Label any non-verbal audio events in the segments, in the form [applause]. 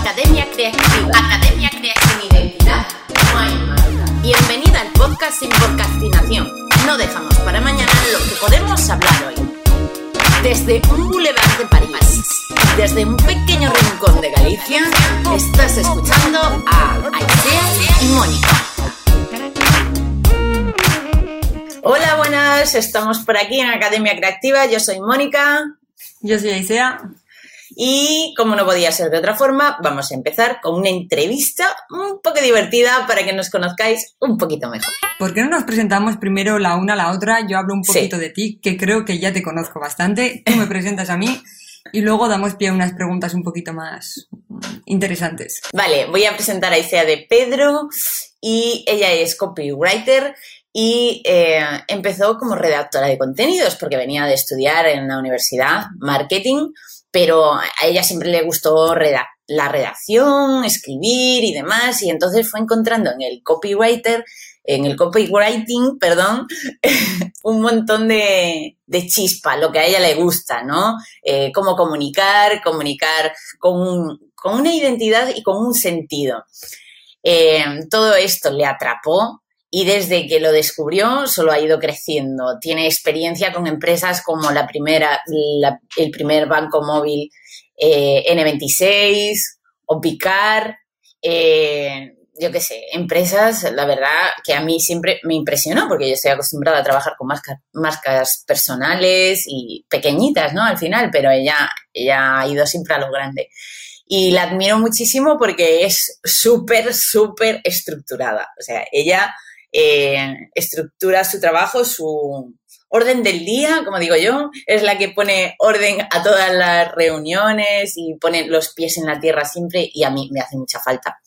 Academia Creativa. Academia Creativa. Identidad. No hay. Bienvenida al podcast sin procrastinación. No dejamos para mañana lo que podemos hablar hoy. Desde un boulevard de París, desde un pequeño rincón de Galicia, estás escuchando a Aisea y Mónica. Hola, buenas, estamos por aquí en Academia Creativa. Yo soy Mónica. Yo soy Aisea. Y como no podía ser de otra forma, vamos a empezar con una entrevista un poco divertida para que nos conozcáis un poquito mejor. ¿Por qué no nos presentamos primero la una a la otra? Yo hablo un poquito de ti, que creo que ya te conozco bastante. Tú me presentas a mí y luego damos pie a unas preguntas un poquito más interesantes. Vale, voy a presentar a Isea de Pedro y ella es copywriter y eh, empezó como redactora de contenidos porque venía de estudiar en la universidad marketing pero a ella siempre le gustó la redacción, escribir y demás, y entonces fue encontrando en el copywriter, en el copywriting, perdón, [laughs] un montón de, chispa, lo que a ella le gusta, ¿no? Eh, cómo comunicar, comunicar con, una identidad y con un sentido. Eh, todo esto le atrapó y desde que lo descubrió solo ha ido creciendo. Tiene experiencia con empresas como la primera, el primer banco móvil eh, N26 o Picar, eh, yo qué sé, empresas, la verdad que a mí siempre me impresionó porque yo estoy acostumbrada a trabajar con marcas, personales y pequeñitas, ¿no? Al final, pero ella, ella ha ido siempre a lo grande y la admiro muchísimo porque es súper, súper estructurada. O sea, ella eh, estructura su trabajo, su orden del día, como digo yo, es la que pone orden a todas las reuniones y pone los pies en la tierra siempre y a mí me hace mucha falta.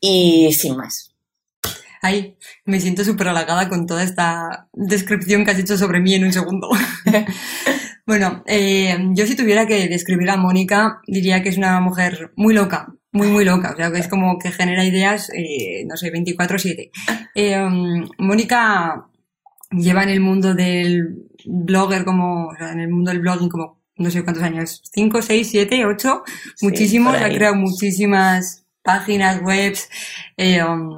Y sin más. Ay, me siento súper halagada con toda esta descripción que has hecho sobre mí en un segundo. [laughs] bueno, eh, yo si tuviera que describir a Mónica, diría que es una mujer muy loca, muy, muy loca. O sea, que es como que genera ideas, eh, no sé, 24-7. Eh, um, Mónica lleva en el mundo del blogger como, o sea, en el mundo del blogging como, no sé cuántos años, 5, 6, 7, 8, muchísimos. Ha creado muchísimas páginas, webs eh, um,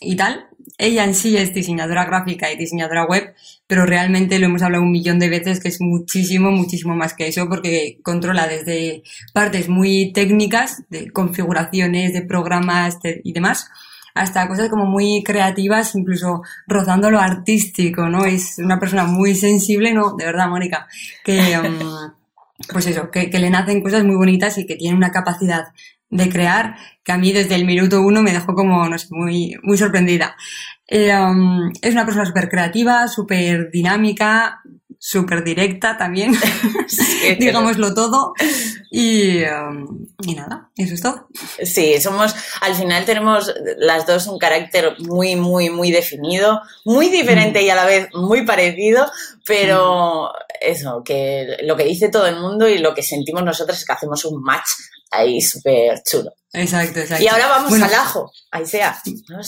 y tal. Ella en sí es diseñadora gráfica y diseñadora web, pero realmente lo hemos hablado un millón de veces que es muchísimo, muchísimo más que eso porque controla desde partes muy técnicas, de configuraciones, de programas y demás, hasta cosas como muy creativas, incluso rozando lo artístico, ¿no? Es una persona muy sensible, ¿no? De verdad, Mónica, que, um, [laughs] pues eso, que, que le nacen cosas muy bonitas y que tiene una capacidad de crear que a mí desde el minuto uno me dejó como, no sé, muy, muy sorprendida. Eh, um, es una persona súper creativa, súper dinámica, súper directa también, [laughs] [laughs] digámoslo todo. Y, um, y, nada, eso es todo. Sí, somos, al final tenemos las dos un carácter muy, muy, muy definido, muy diferente y a la vez muy parecido, pero eso, que lo que dice todo el mundo y lo que sentimos nosotros es que hacemos un match ahí súper chulo. Exacto, exacto. Y ahora vamos al ajo, ahí sea.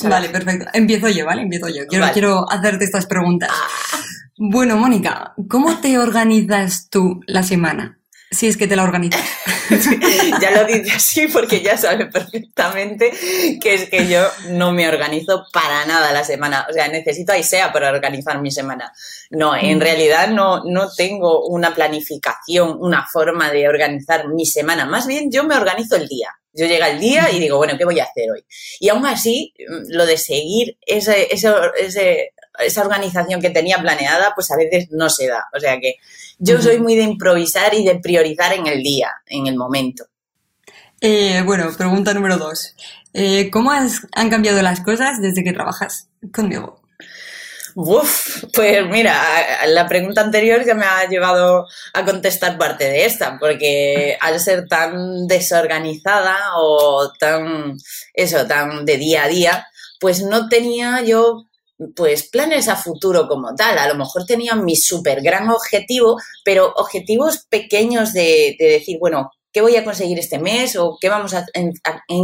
Vale, perfecto. Empiezo yo, ¿vale? Empiezo yo. Quiero, quiero hacerte estas preguntas. Ah. Bueno, Mónica, ¿cómo te organizas tú la semana? Si es que te la organizas. [laughs] ya lo dice así porque ya sabe perfectamente que es que yo no me organizo para nada la semana. O sea, necesito a Isea para organizar mi semana. No, en mm. realidad no, no tengo una planificación, una forma de organizar mi semana. Más bien yo me organizo el día. Yo llega el día y digo, bueno, ¿qué voy a hacer hoy? Y aún así, lo de seguir ese, ese, ese esa organización que tenía planeada, pues a veces no se da. O sea que yo soy muy de improvisar y de priorizar en el día, en el momento. Eh, bueno, pregunta número dos. Eh, ¿Cómo han cambiado las cosas desde que trabajas conmigo? Uf, pues mira, la pregunta anterior ya me ha llevado a contestar parte de esta, porque al ser tan desorganizada o tan, eso, tan de día a día, pues no tenía yo pues planes a futuro como tal. A lo mejor tenían mi súper gran objetivo, pero objetivos pequeños de, decir, bueno, ¿qué voy a conseguir este mes? ¿O qué vamos a, en,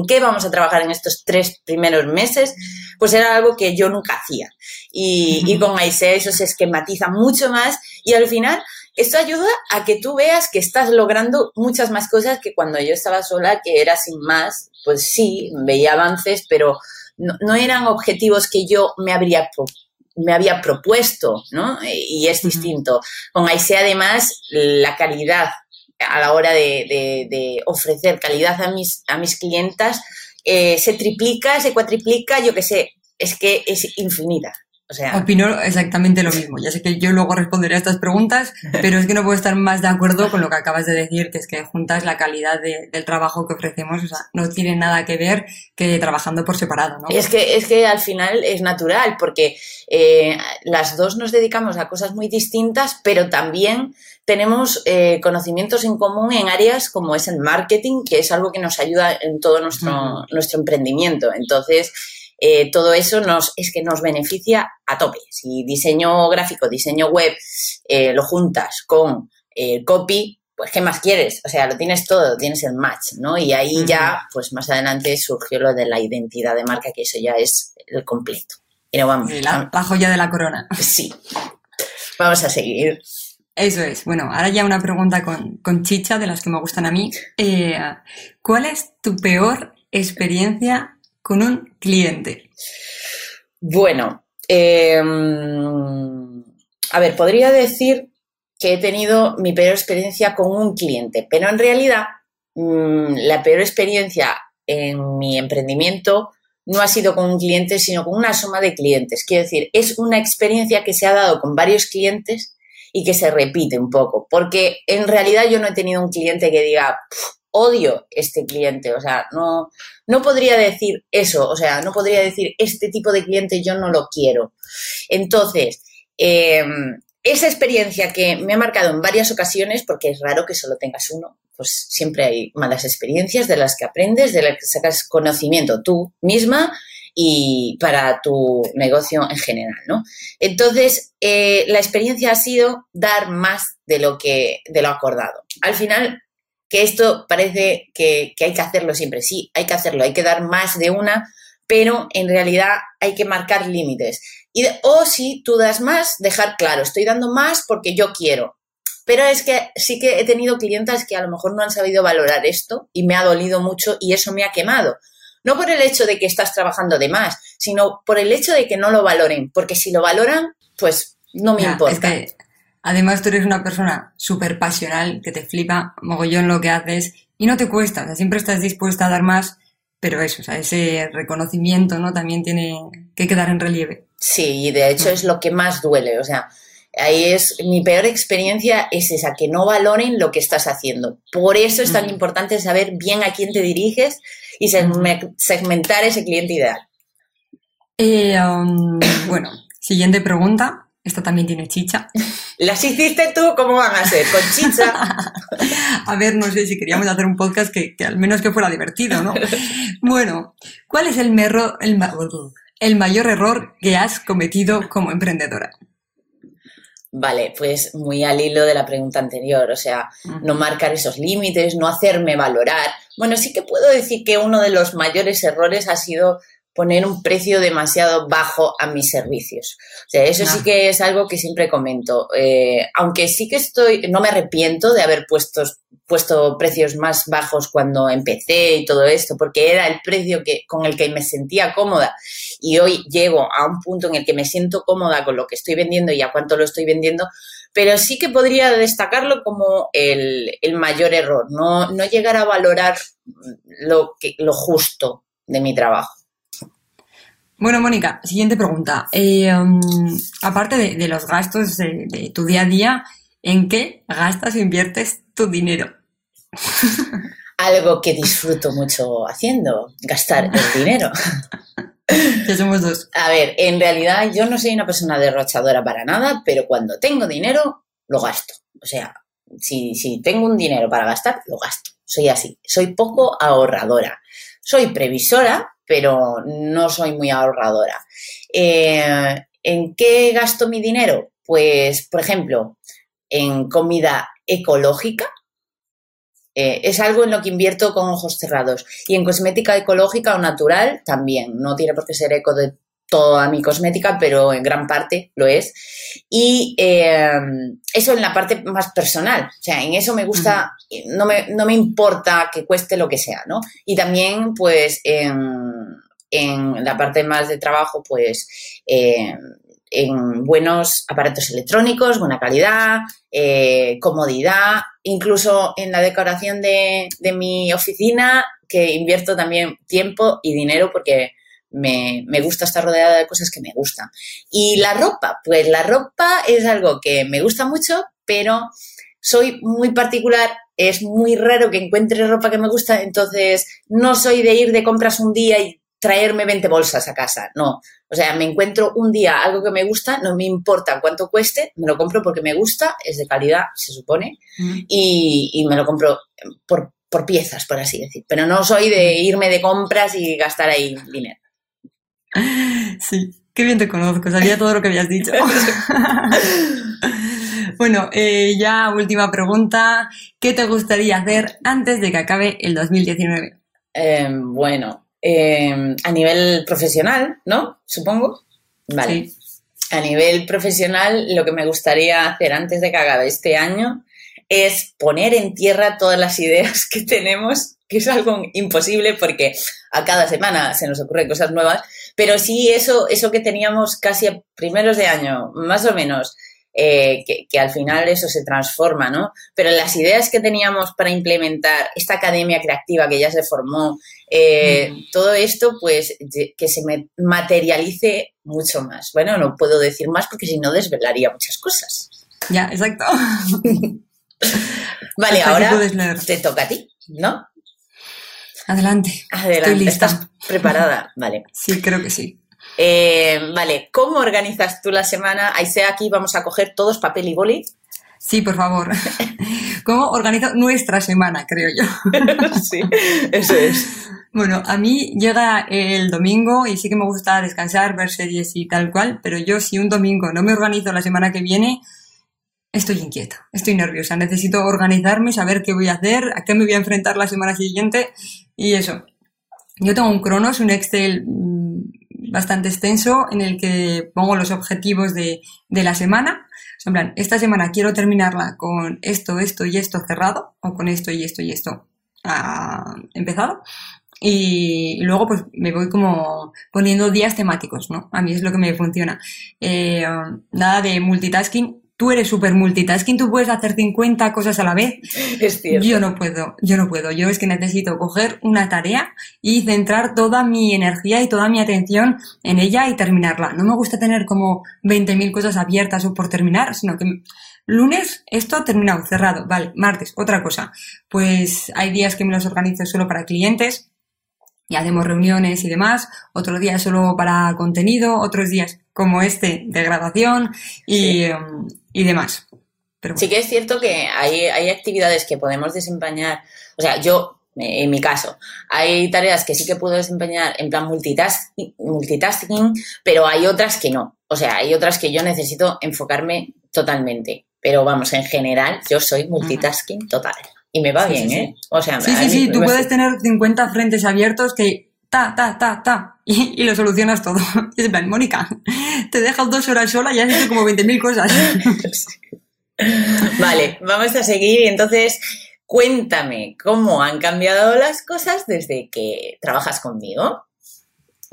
qué vamos a trabajar en estos tres primeros meses? Pues era algo que yo nunca hacía. Y, y con Aisea eso se esquematiza mucho más y al final esto ayuda a que tú veas que estás logrando muchas más cosas que cuando yo estaba sola, que era sin más, pues sí, veía avances, pero no, eran objetivos que yo me habría me había propuesto, ¿no? Y es distinto. Con IC además, la calidad a la hora de, ofrecer calidad a mis, a mis clientas eh, se triplica, se cuatriplica, yo qué sé, es que es infinita. Opino exactamente lo mismo. Ya sé que yo luego responderé a estas preguntas, [laughs] pero es que no puedo estar más de acuerdo con lo que acabas de decir, que es que juntas la calidad del trabajo que ofrecemos, o sea, no tiene nada que ver que trabajando por separado, ¿no? Es que, es que al final es natural, porque eh, las dos nos dedicamos a cosas muy distintas, pero también tenemos eh, conocimientos en común en áreas como es el marketing, que es algo que nos ayuda en todo nuestro, nuestro emprendimiento. Entonces, eh, todo eso nos, es que nos beneficia a tope. Si diseño gráfico, diseño web, eh, lo juntas con el copy, pues ¿qué más quieres? O sea, lo tienes todo, tienes el match, ¿no? Y ahí ya, pues más adelante surgió lo de la identidad de marca, que eso ya es el completo. Pero vamos. La, joya de la corona. Sí. Vamos a seguir. Eso es. Bueno, ahora ya una pregunta con, con chicha de las que me gustan a mí. Eh, ¿Cuál es tu peor experiencia con un cliente? Bueno, em, a ver, podría decir que he tenido mi peor experiencia con un cliente, pero en realidad mm, la peor experiencia en mi emprendimiento no ha sido con un cliente, sino con una suma de clientes. Quiero decir, es una experiencia que se ha dado con varios clientes y que se repite un poco, porque en realidad yo no he tenido un cliente que diga, odio este cliente, o sea, no, no podría decir eso, o sea, no podría decir este tipo de cliente yo no lo quiero. Entonces, em, esa experiencia que me ha marcado en varias ocasiones, porque es raro que solo tengas uno, pues siempre hay malas experiencias de las que aprendes, de las que sacas conocimiento tú misma y para tu negocio en general, ¿no? Entonces, eh, la experiencia ha sido dar más de lo que, de lo acordado. Al final, que esto parece que, hay que hacerlo siempre. Sí, hay que hacerlo, hay que dar más de una, pero en realidad hay que marcar límites. Y, o si tú das más, dejar claro, estoy dando más porque yo quiero. Pero es que sí que he tenido clientes que a lo mejor no han sabido valorar esto y me ha dolido mucho y eso me ha quemado. No por el hecho de que estás trabajando de más, sino por el hecho de que no lo valoren. Porque si lo valoran, pues no me importa. Además, tú eres una persona súper pasional, que te flipa mogollón lo que haces y no te cuesta, o sea, siempre estás dispuesta a dar más, pero eso, o sea, ese reconocimiento, ¿no? También tiene que quedar en relieve. Sí, y de hecho es lo que más duele, o sea, ahí es, mi peor experiencia es esa, que no valoren lo que estás haciendo. Por eso es tan importante saber bien a quién te diriges y segmentar ese cliente ideal. Eh, um, [coughs] bueno, siguiente pregunta. Esta también tiene chicha. [laughs] ¿Las hiciste tú? ¿Cómo van a ser? ¿Con chicha? [laughs] a ver, no sé si queríamos hacer un podcast que, al menos que fuera divertido, ¿no? [laughs] bueno, ¿cuál es el, el, el mayor error que has cometido como emprendedora? Vale, pues muy al hilo de la pregunta anterior, o sea, no marcar esos límites, no hacerme valorar. Bueno, sí que puedo decir que uno de los mayores errores ha sido poner un precio demasiado bajo a mis servicios. O sea, eso sí que es algo que siempre comento. Eh, aunque sí que estoy, no me arrepiento de haber puesto, puesto precios más bajos cuando empecé y todo esto, porque era el precio que, con el que me sentía cómoda. Y hoy llego a un punto en el que me siento cómoda con lo que estoy vendiendo y a cuánto lo estoy vendiendo, pero sí que podría destacarlo como el, el mayor error, no, no llegar a valorar lo, que, lo justo de mi trabajo. Bueno, Mónica, siguiente pregunta. Eh, um, aparte de, los gastos de, tu día a día, ¿en qué gastas o inviertes tu dinero? [laughs] Algo que disfruto mucho haciendo, gastar el [laughs] dinero. ya somos dos. A ver, en realidad yo no soy una persona derrochadora para nada, pero cuando tengo dinero, lo gasto. O sea, si, si tengo un dinero para gastar, lo gasto. Soy así. Soy poco ahorradora. Soy previsora, pero no soy muy ahorradora. Eh, ¿En qué gasto mi dinero? Pues, por ejemplo, en comida ecológica. Eh, es algo en lo que invierto con ojos cerrados. Y en cosmética ecológica o natural también. No tiene por qué ser eco de toda mi cosmética, pero en gran parte lo es. Y eh, eso en la parte más personal, o sea, en eso me gusta, no, me, no, me, importa que cueste lo que sea, ¿no? Y también, pues, en, en la parte más de trabajo, pues, eh, en buenos aparatos electrónicos, buena calidad, eh, comodidad, incluso en la decoración de, de mi oficina, que invierto también tiempo y dinero porque me, gusta estar rodeada de cosas que me gustan. Y la ropa, pues la ropa es algo que me gusta mucho, pero soy muy particular, es muy raro que encuentre ropa que me gusta, entonces no soy de ir de compras un día y traerme 20 bolsas a casa, no. O sea, me encuentro un día algo que me gusta, no me importa cuánto cueste, me lo compro porque me gusta, es de calidad, se supone, y, y, me lo compro por, por piezas, por así decir. Pero no soy de irme de compras y gastar ahí dinero. Sí, qué bien te conozco, sabía todo lo que habías dicho. [laughs] bueno, eh, ya última pregunta. ¿Qué te gustaría hacer antes de que acabe el 2019? Em, bueno, em, a nivel profesional, ¿no? Supongo. Vale. A nivel profesional, lo que me gustaría hacer antes de que acabe este año es poner en tierra todas las ideas que tenemos, que es algo imposible porque a cada semana se nos ocurren cosas nuevas, pero sí eso, eso que teníamos casi a primeros de año, más o menos, eh, que, al final eso se transforma, ¿no? Pero las ideas que teníamos para implementar esta academia creativa que ya se formó, eh, mm. todo esto, pues que se materialice mucho más. Bueno, no puedo decir más porque si no desvelaría muchas cosas. Ya, exacto. [laughs] vale, ahora te toca a ti, ¿no? Adelante. Adelante. ¿Estás preparada? [laughs] Vale. Sí, creo que sí. Eh, vale, ¿cómo organizas tú la semana? Ahí sea aquí, vamos a coger todos papel y boli. Sí, por favor. [laughs] ¿Cómo organizo nuestra semana, creo yo? [laughs] sí, eso es. Bueno, a mí llega el domingo y sí que me gusta descansar, ver series y tal cual, pero yo si un domingo no me organizo la semana que viene, estoy inquieta, estoy nerviosa, necesito organizarme, saber qué voy a hacer, a qué me voy a enfrentar la semana siguiente y eso. Yo tengo un Cronos, un Excel mm, bastante extenso en el que pongo los objetivos de, la semana. en plan, esta semana quiero terminarla con esto, esto y esto cerrado, o con esto y esto y esto ah, empezado. Y, luego pues me voy como poniendo días temáticos, ¿no? A mí es lo que me funciona. Eh, nada de multitasking, tú eres súper multitasking, tú puedes hacer 50 cosas a la vez. Es cierto. Yo no puedo, yo no puedo. Yo es que necesito coger una tarea y centrar toda mi energía y toda mi atención en ella y terminarla. No me gusta tener como 20.000 cosas abiertas o por terminar, sino que lunes esto terminado, cerrado. Vale, martes, otra cosa. Pues hay días que me los organizo solo para clientes y hacemos reuniones y demás, otros días solo para contenido, otros días como este de grabación y, em, y demás. Pero Sí que es cierto que hay, hay actividades que podemos desempeñar, o sea, yo en mi caso. Hay tareas que sí que puedo desempeñar en plan multitasking, multitasking, pero hay otras que no. O sea, hay otras que yo necesito enfocarme totalmente. Pero vamos, en general, yo soy multitasking total. Y me va bien, ¿eh? O sea, sí, sí, sí, tú puedes tener 50 frentes abiertos que ta, ta, ta, ta, y, lo solucionas todo. [laughs] Y es plan, Mónica, te dejas dos horas sola y has hecho como 20.000 cosas. [laughs] vale, vamos a seguir entonces cuéntame cómo han cambiado las cosas desde que trabajas conmigo.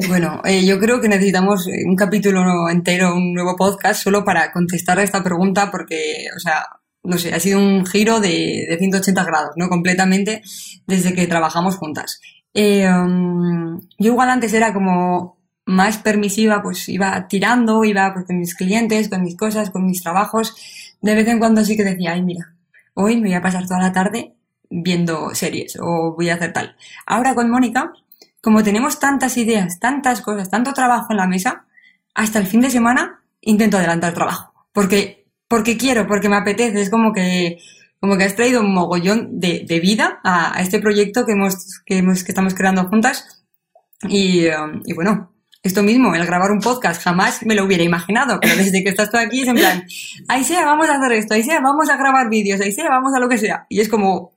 Bueno, eh, yo creo que necesitamos un capítulo entero, un nuevo podcast solo para contestar a esta pregunta porque, o sea, no sé, ha sido un giro de, de 180 grados, ¿no? Completamente desde que trabajamos juntas. Eh, um, yo igual antes era como más permisiva, pues iba tirando, iba pues, con mis clientes, con mis cosas, con mis trabajos. De vez en cuando sí que decía, ay, mira, hoy me voy a pasar toda la tarde viendo series o voy a hacer tal. Ahora con Mónica, como tenemos tantas ideas, tantas cosas, tanto trabajo en la mesa, hasta el fin de semana intento adelantar el trabajo. Porque porque quiero, porque me apetece. Es como que, como que has traído un mogollón de, de vida a, a, este proyecto que hemos, que hemos, que estamos creando juntas. Y, um, y bueno, esto mismo, el grabar un podcast, jamás me lo hubiera imaginado, pero desde que estás tú aquí es en plan, ahí sea, vamos a hacer esto, ahí sea, vamos a grabar vídeos, ahí sea, vamos a lo que sea. Y es como,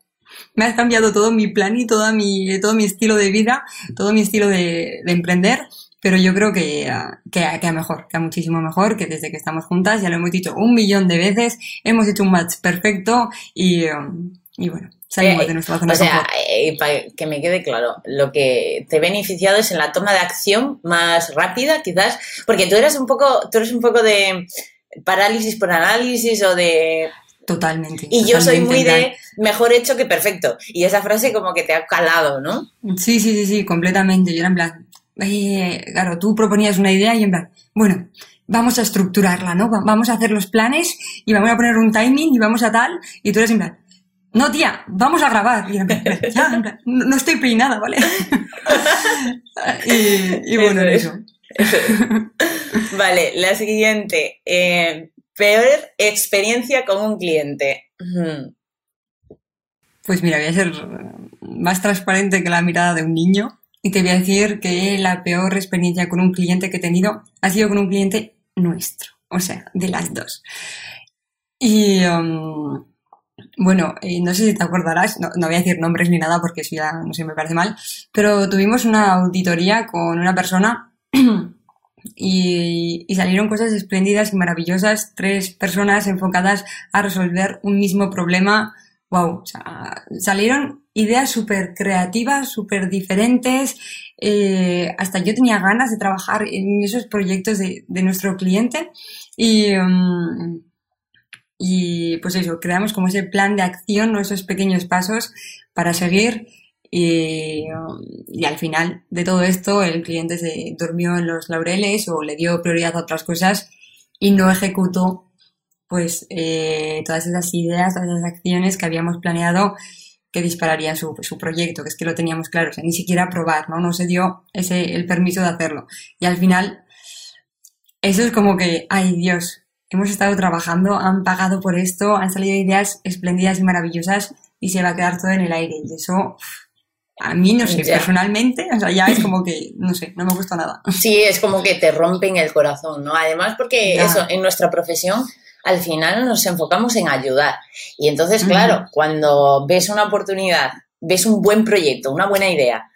me has cambiado todo mi plan y toda mi, todo mi estilo de vida, todo mi estilo de, de emprender pero yo creo que, a- que, que a mejor, que a muchísimo mejor, que desde que estamos juntas, ya lo hemos dicho un millón de veces, hemos hecho un match perfecto y, um, y bueno, salimos Eh, de nuestra zona O de sea, eh, para que me quede claro, lo que te he beneficiado es en la toma de acción más rápida, quizás, porque tú eras un poco, tú eres un poco de parálisis por análisis o de Totalmente. y yo soy muy de mejor hecho que perfecto y esa frase como que te ha calado, ¿no? Sí, sí, sí, sí, completamente. Yo era en plan, eh, claro, tú proponías una idea y en plan, bueno, vamos a estructurarla, ¿no? Va- Vamos a hacer los planes y vamos a poner un timing y vamos a tal, y tú eres en plan, no, tía, vamos a grabar. Y en plan, ya, en plan, no, no estoy peinada, ¿vale? [laughs] y, y bueno, Eso es. eso. Vale, la siguiente. eh, peor experiencia con un cliente. Pues mira, voy a ser más transparente que la mirada de un niño y te voy a decir que la peor experiencia con un cliente que he tenido ha sido con un cliente nuestro, o sea, de las dos. Y um, bueno, eh, no sé si te acordarás, no, voy a decir nombres ni nada porque eso ya no sé, me parece mal, pero tuvimos una auditoría con una persona [clears throat] y, y salieron cosas espléndidas y maravillosas, tres personas enfocadas a resolver un mismo problema wow, salieron ideas súper creativas, súper diferentes. eh, hasta yo tenía ganas de trabajar en esos proyectos de, nuestro cliente y, um, y pues eso, creamos como ese plan de acción, ¿no? esos pequeños pasos para seguir y, um, y al final de todo esto el cliente se durmió en los laureles o le dio prioridad a otras cosas y no ejecutó pues eh, todas esas ideas, todas esas acciones que habíamos planeado que dispararían su, su, proyecto, que es que lo teníamos claro, o sea, ni siquiera probar, ¿no? No se dio ese, el permiso de hacerlo. Y al final, eso es como que, ay Dios, hemos estado trabajando, han pagado por esto, han salido ideas espléndidas y maravillosas y se va a quedar todo en el aire. Y eso, a mí, no sé, Ya. personalmente, o sea, ya es como que, no sé, no me gusta nada. Sí, es como que te rompen el corazón, ¿no? Además, porque Ya. eso, en nuestra profesión, al final nos enfocamos en ayudar. Y entonces, claro, cuando ves una oportunidad, ves un buen proyecto, una buena idea,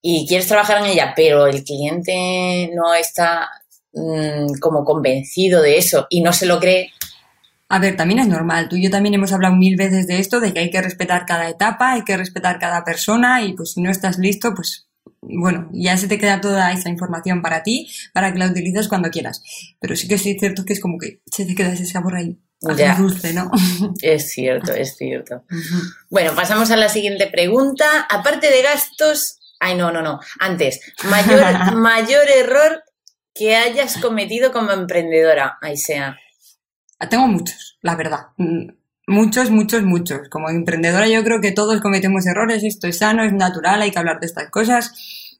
y quieres trabajar en ella, pero el cliente no está mm, como convencido de eso y no se lo cree, A ver, también es normal. Tú y yo también hemos hablado mil veces de esto, de que hay que respetar cada etapa, hay que respetar cada persona y pues si no estás listo, pues bueno, ya se te queda toda esa información para ti, para que la utilices cuando quieras. Pero sí que sí es cierto que es como que se te queda ese sabor ahí, Ya. dulce, ¿no? [laughs] es cierto, es cierto. Bueno, pasamos a la siguiente pregunta. Aparte de gastos, ay, no, no, no. Antes, mayor, [laughs] mayor error que hayas cometido como emprendedora, Aisea. Tengo muchos, la verdad. Muchos, muchos, muchos. Como emprendedora yo creo que todos cometemos errores, esto es sano, es natural, hay que hablar de estas cosas,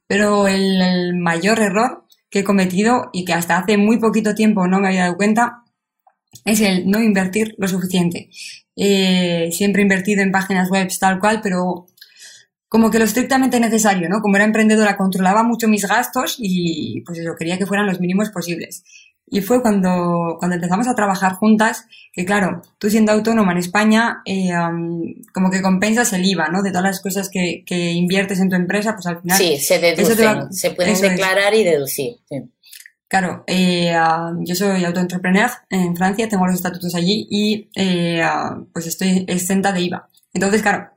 pero el, el mayor error que he cometido y que hasta hace muy poquito tiempo no me había dado cuenta es el no invertir lo suficiente. Eh, siempre he invertido en páginas web tal cual, pero como que lo estrictamente necesario, ¿no? Como era emprendedora controlaba mucho mis gastos y pues eso, quería que fueran los mínimos posibles. Y fue cuando, cuando empezamos a trabajar juntas, que claro, tú siendo autónoma en España, eh, um, como que compensas el IVA, ¿no? De todas las cosas que, que inviertes en tu empresa, pues al final... Sí, se deducen, va- se pueden es. declarar y deducir. sí. Claro, eh, yo soy autoentrepreneur en Francia, tengo los estatutos allí y eh, pues estoy exenta de IVA. Entonces, claro,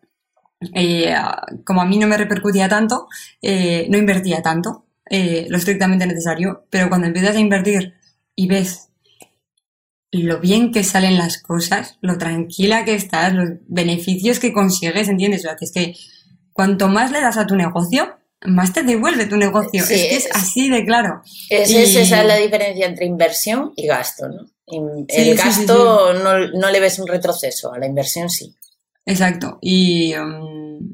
eh, como a mí no me repercutía tanto, eh, no invertía tanto, eh, lo estrictamente necesario, pero cuando empiezas a invertir y ves lo bien que salen las cosas, lo tranquila que estás, los beneficios que consigues, ¿entiendes? O sea, que es que cuanto más le das a tu negocio, más te devuelve tu negocio. Sí, es que es es- así de claro. Es, Y- es esa la diferencia entre inversión y gasto, ¿no? Sí, el sí, gasto No, no le ves un retroceso, a la inversión sí. Exacto. Y, um,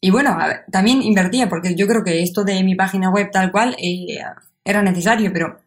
y bueno, a ver, también invertía, porque yo creo que esto de mi página web tal cual eh, era necesario, pero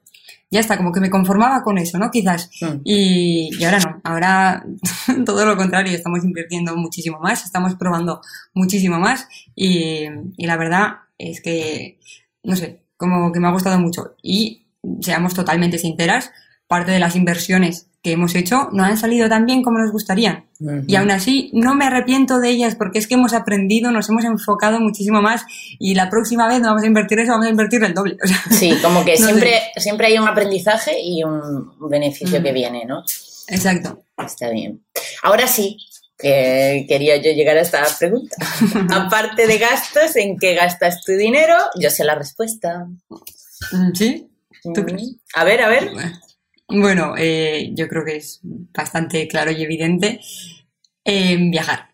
ya está, como que me conformaba con eso, ¿no? Quizás. Mm. Y, y ahora no, ahora [laughs] todo lo contrario, estamos invirtiendo muchísimo más, estamos probando muchísimo más y, y la verdad es que, no sé, como que me ha gustado mucho. Y seamos totalmente sinceras, parte de las inversiones que hemos hecho no han salido tan bien como nos gustaría. Y aún así, no me arrepiento de ellas porque es que hemos aprendido, nos hemos enfocado muchísimo más y la próxima vez no vamos a invertir eso, vamos a invertir el doble. sí, como que [laughs] siempre, siempre hay un aprendizaje y un beneficio que viene, ¿no? Exacto. Está bien. Ahora sí, que quería yo llegar a esta pregunta. [laughs] Aparte de gastos, ¿en qué gastas tu dinero? Yo sé la respuesta. Mm, ¿Sí? ¿Tú A ver, a ver. Bueno, eh, yo creo que es bastante claro y evidente. en viajar.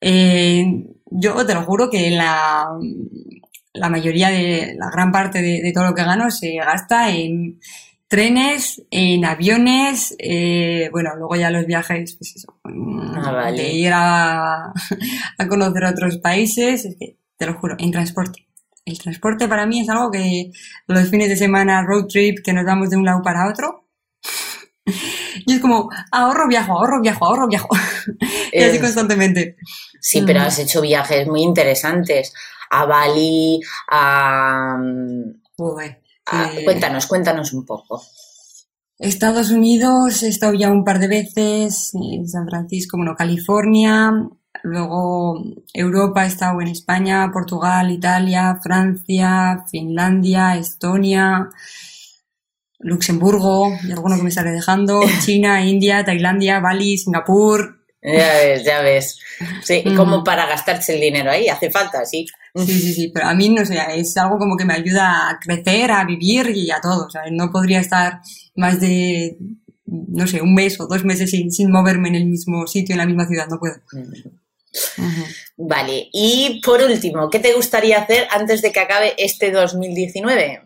Eh, yo te lo juro que la, la mayoría de, la gran parte de, todo lo que gano se gasta en trenes, en aviones, eh, bueno, luego ya los viajes, pues eso, ah, de ir a, [laughs] a, conocer otros países, es que, te lo juro, en transporte. El transporte para mí es algo que los fines de semana, road trip, que nos vamos de un lado para otro, [laughs] y es como, ahorro, viajo, ahorro, viajo, ahorro, viajo. [laughs] y así constantemente. Sí, pero mm. has hecho viajes muy interesantes. A Bali, a... cuéntanos, cuéntanos un poco. Estados Unidos, he estado ya un par de veces, en San Francisco, bueno, California, luego Europa, he estado en España, Portugal, Italia, Francia, Finlandia, Estonia, Luxemburgo, y alguno que me sale dejando, [laughs] China, India, Tailandia, Bali, Singapur. Ya ves, ya ves. Sí, mm. como para gastarse el dinero ahí, hace falta, sí. Sí, sí, sí, pero a mí no sé, es algo como que me ayuda a crecer, a vivir y a todo. No podría estar más de, no sé, un mes o dos meses sin, sin moverme en el mismo sitio, en la misma ciudad, no puedo. Vale, y por último, ¿qué te gustaría hacer antes de que acabe este 2019?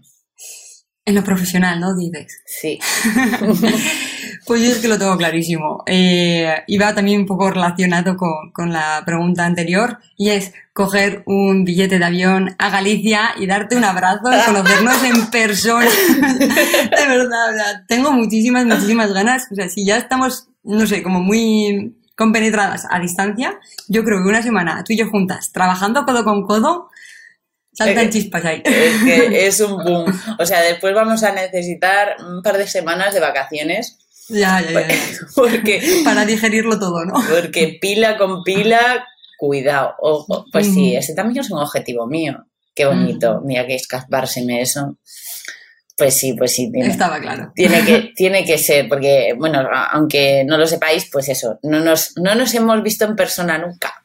En lo profesional, ¿no? Dices. Sí. [laughs] pues yo es que lo tengo clarísimo. Eh, iba también un poco relacionado con, con, la pregunta anterior y es coger un billete de avión a Galicia y darte un abrazo y conocernos en persona. [laughs] de verdad, o sea, tengo muchísimas, muchísimas ganas. O sea, si ya estamos, no sé, como muy compenetradas a distancia, yo creo que una semana tú y yo juntas, trabajando codo con codo, Saltan eh, chispas ahí. Es que [laughs] es un boom. O sea, después vamos a necesitar un par de semanas de vacaciones. Ya, ya, ya. Porque, Para digerirlo todo, ¿no? Porque pila con pila, cuidado. Ojo. Pues sí, ese también es un objetivo mío. Qué bonito. Mira que escapárseme eso. Pues sí, pues sí. Tiene, Estaba claro. Tiene que, [laughs] tiene que ser, porque, bueno, aunque no lo sepáis, pues eso, no nos, no nos hemos visto en persona nunca.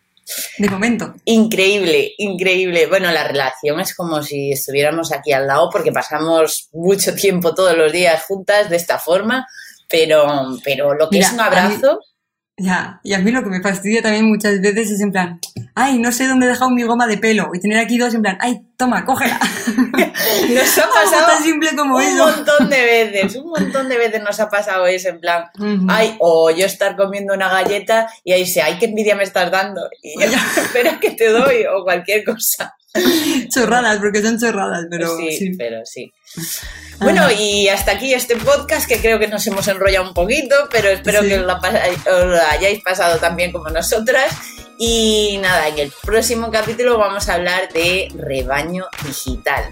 De momento. Increíble, increíble. Bueno, la relación es como si estuviéramos aquí al lado porque pasamos mucho tiempo todos los días juntas de esta forma, pero, pero lo que es un abrazo... Ya, y a mí lo que me fastidia también muchas veces es en plan, ay, no sé dónde he dejado mi goma de pelo, y tener aquí dos en plan, ay, toma, cógela. [laughs] nos ha [laughs] pasado tan simple como un montón de veces, un montón de veces nos ha pasado eso, en plan, ay, o yo estar comiendo una galleta y ahí dice, ay, qué envidia me estás dando, y yo, [laughs] espera que te doy, o cualquier cosa. chorradas, porque son chorradas, pero sí. sí. pero sí. Bueno, y hasta aquí este podcast que creo que nos hemos enrollado un poquito, pero espero que os lo, hayáis pasado también como nosotras. Y nada, en el próximo capítulo vamos a hablar de rebaño digital,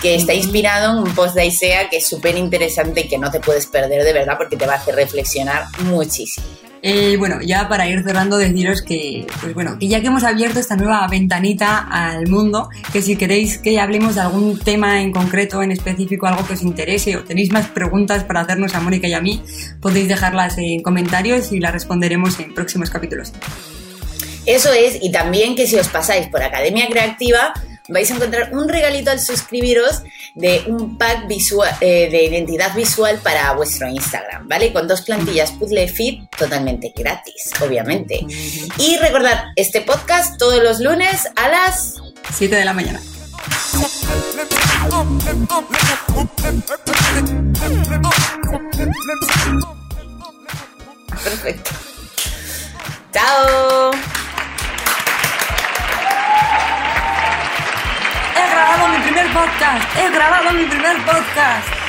que está inspirado en un post de ISEA que es súper interesante y que no te puedes perder de verdad porque te va a hacer reflexionar muchísimo. Eh, bueno, ya para ir cerrando, deciros que, pues bueno, que ya que hemos abierto esta nueva ventanita al mundo, que si queréis que hablemos de algún tema en concreto, en específico, algo que os interese o tenéis más preguntas para hacernos a Mónica y a mí, podéis dejarlas en comentarios y las responderemos en próximos capítulos. Eso es, y también que si os pasáis por Academia Creativa, vais a encontrar un regalito al suscribiros de un pack visual, eh, de identidad visual para vuestro Instagram, ¿vale? Con dos plantillas Puzzle Fit totalmente gratis, obviamente. Y recordad, este podcast todos los lunes a las 7 de la mañana. Perfecto. Chao. grabado mi primer podcast. He grabado mi primer podcast.